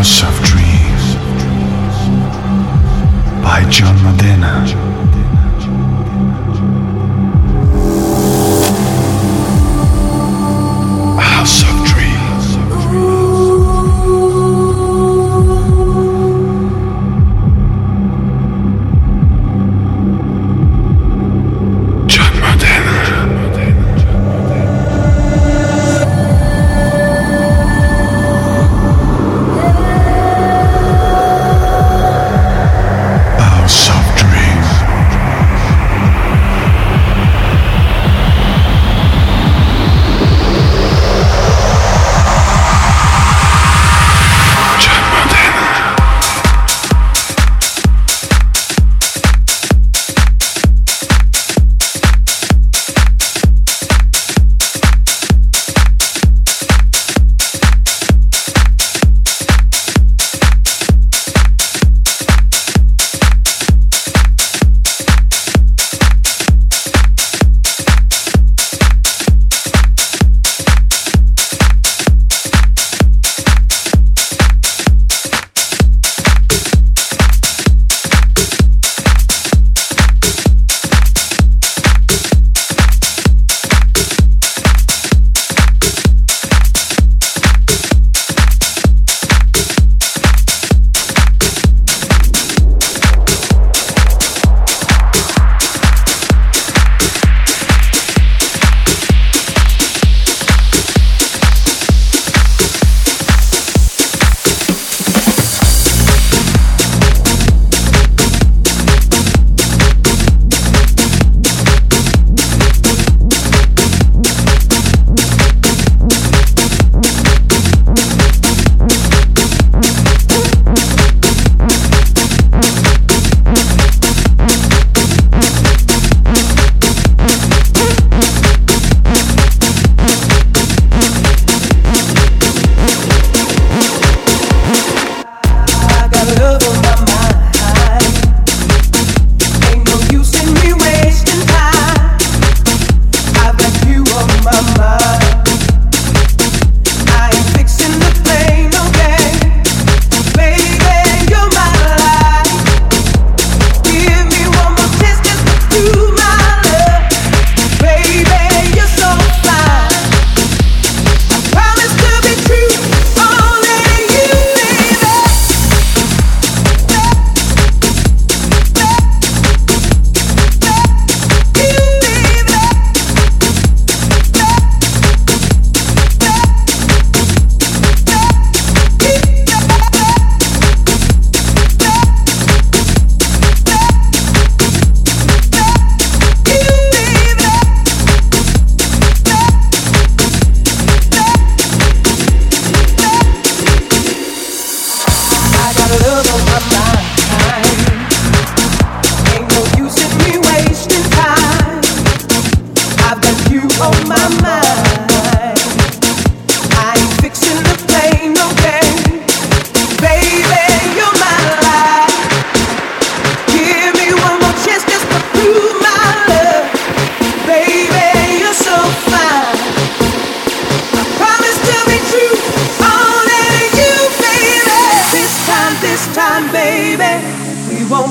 House of Dreams by John Medina.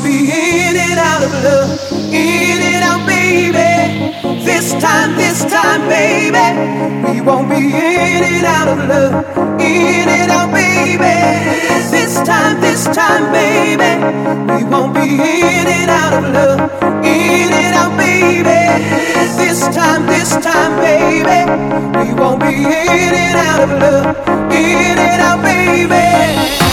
be in and out of love, in and out, baby. This time, this time, baby, we won't be in and out of love, in and out, baby. This time, this time, baby, we won't be in and out of love, in and out, baby. This time, this time, baby, we won't be in and out of love, in and out, baby.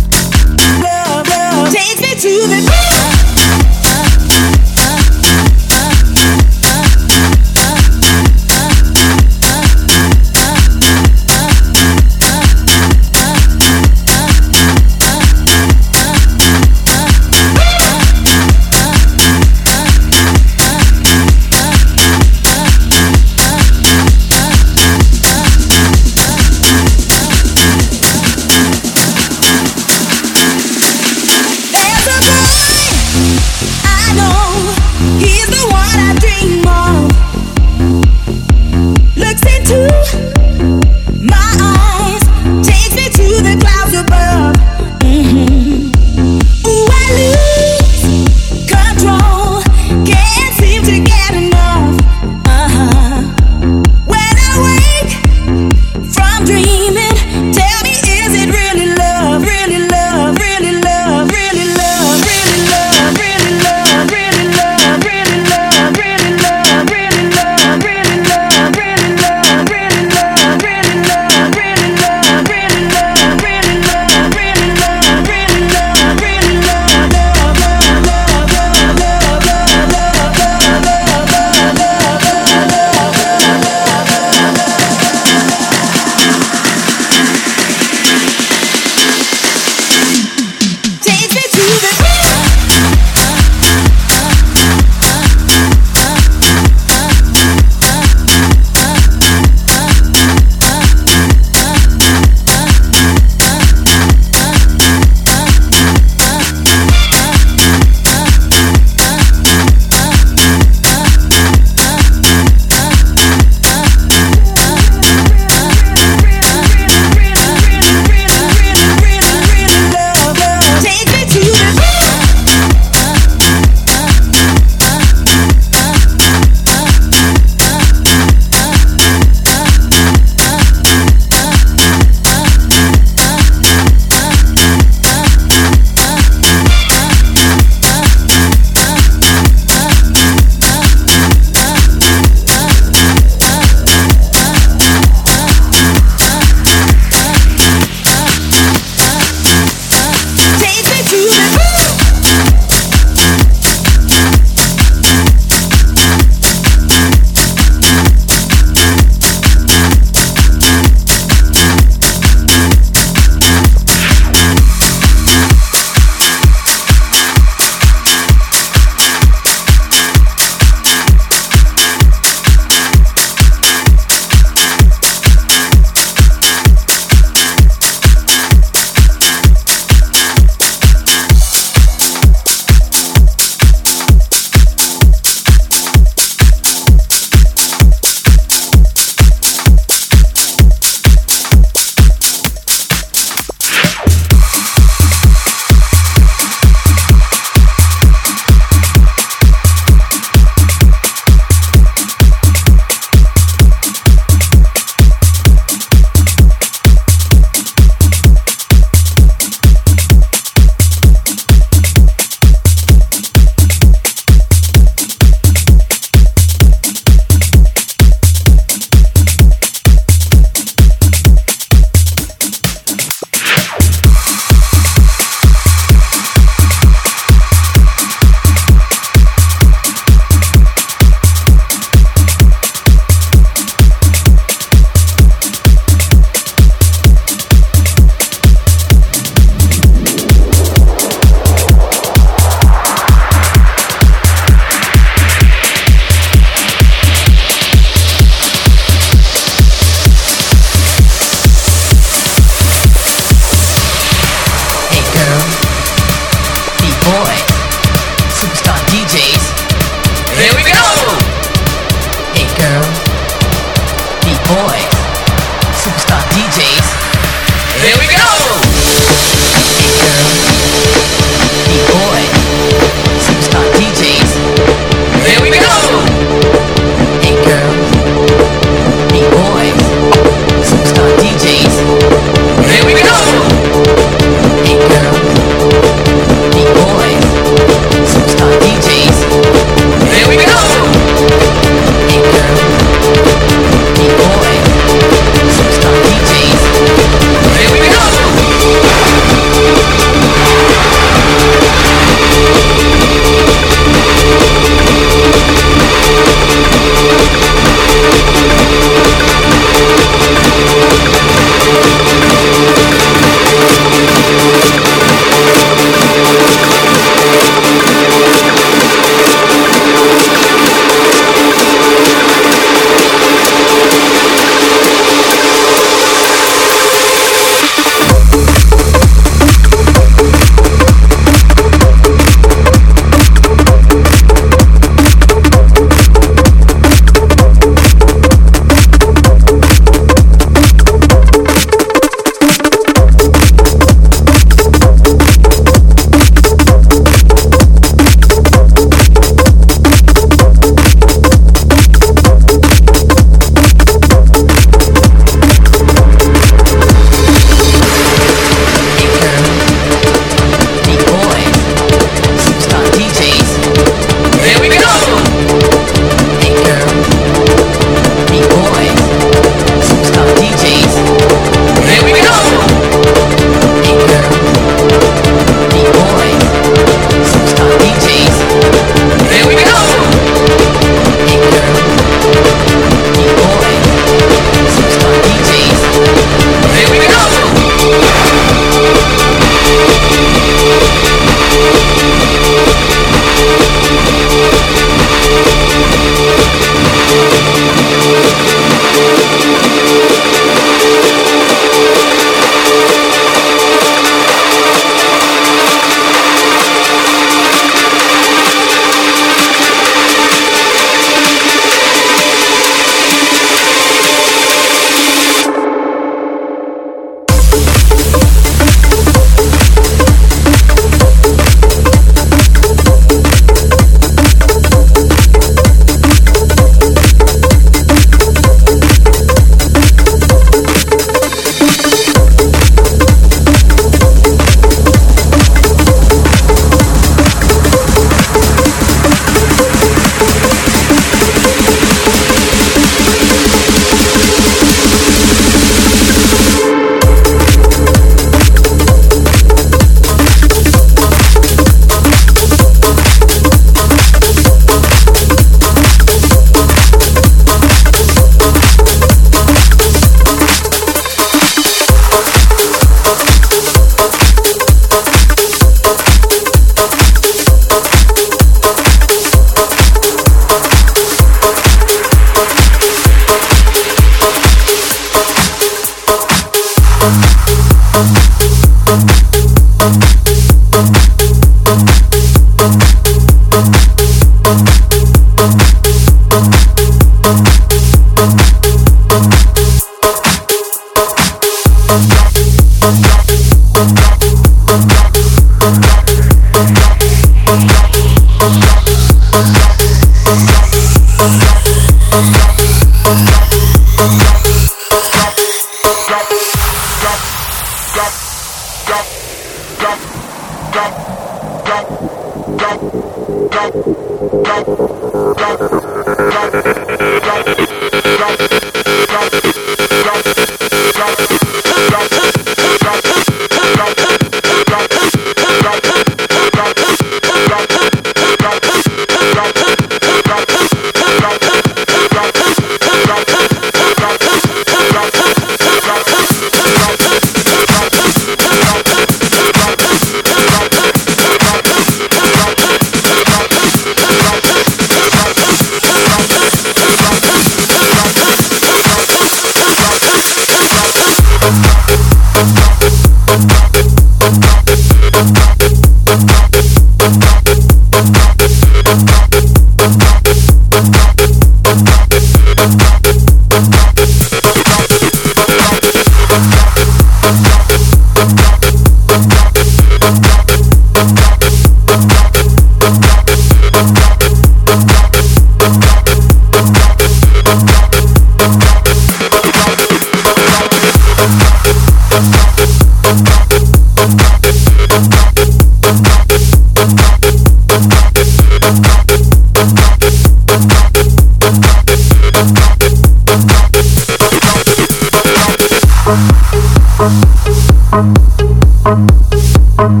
Fighting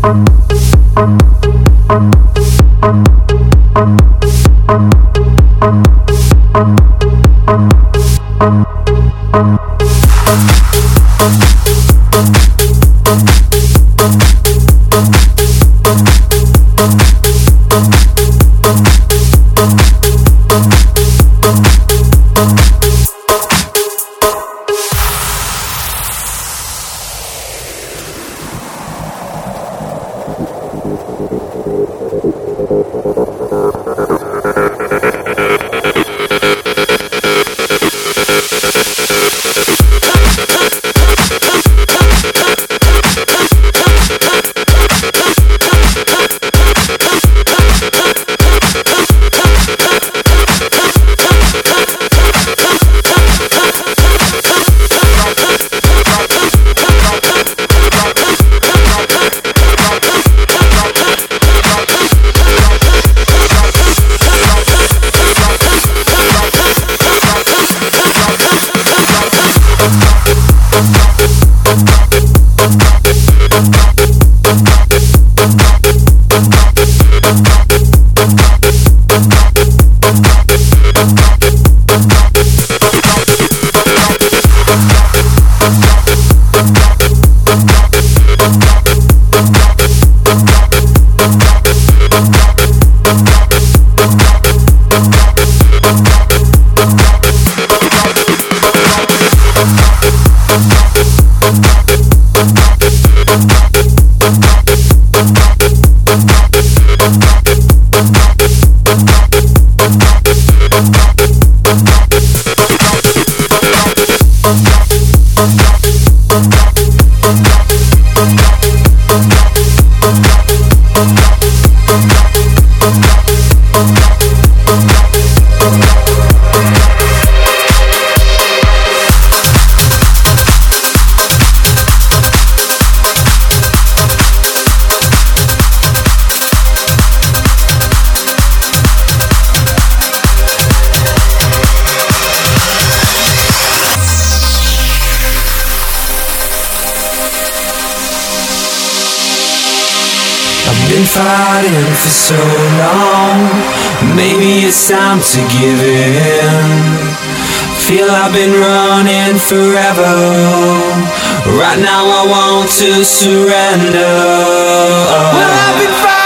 for it's time to give in. Feel I've been running forever. Right now I want to surrender. Well, I've been fighting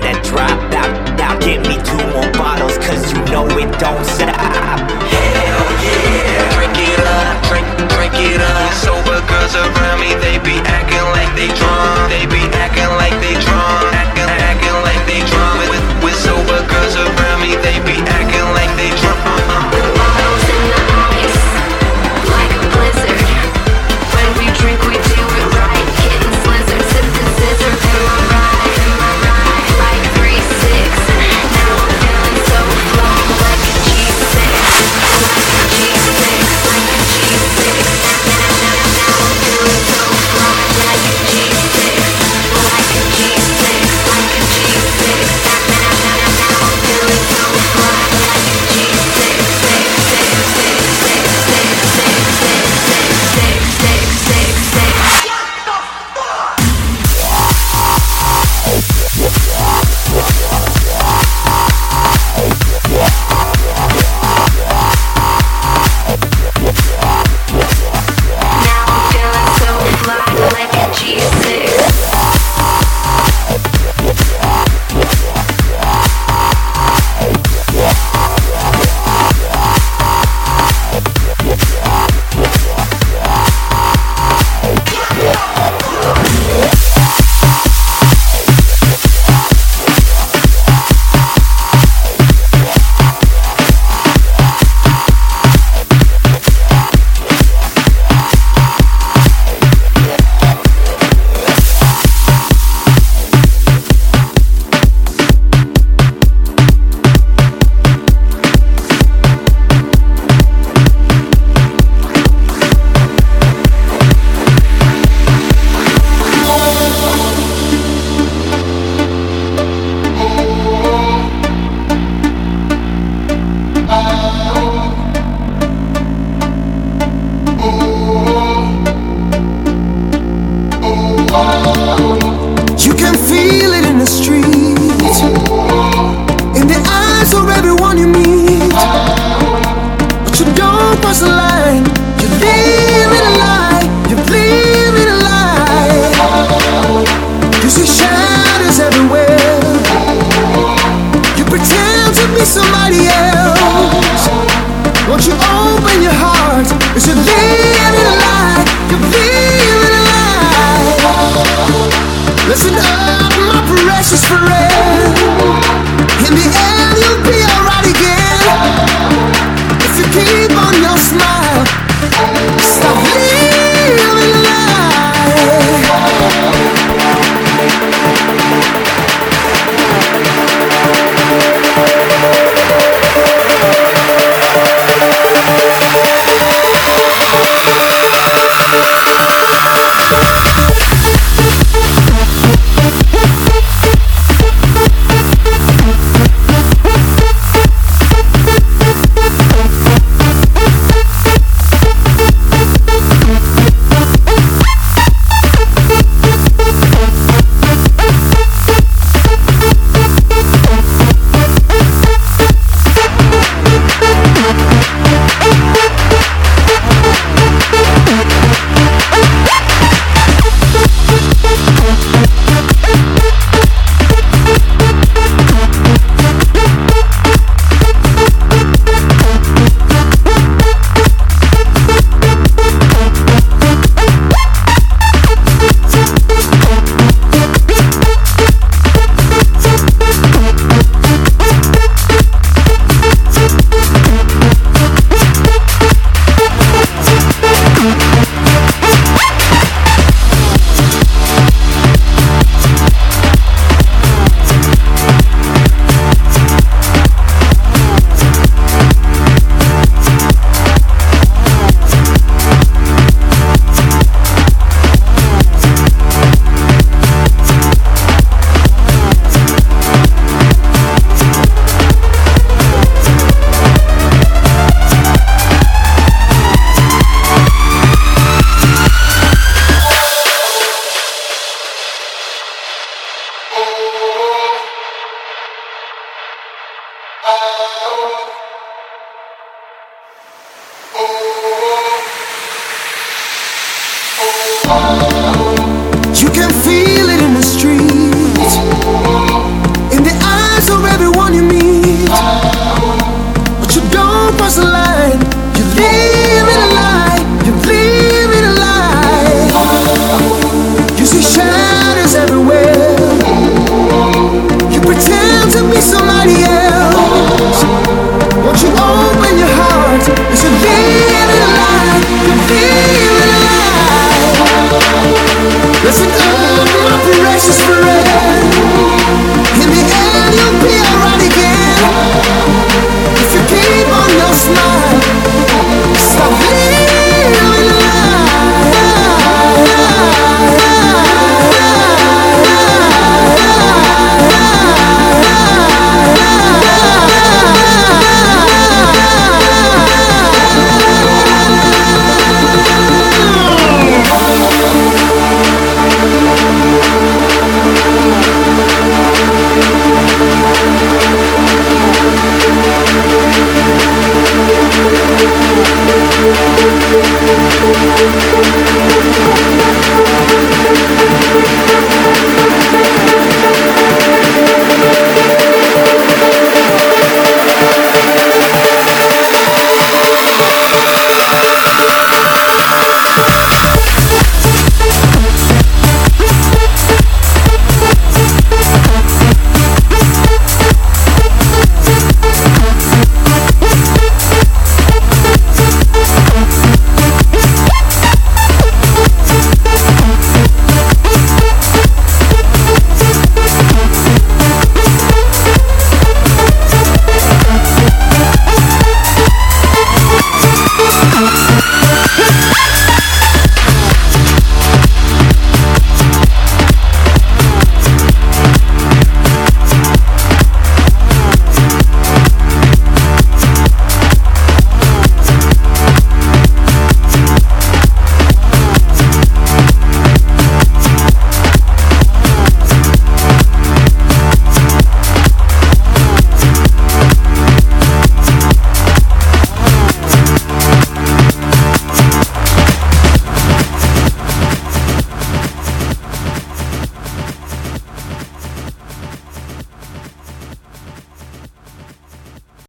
cross drop out, You're me a lie.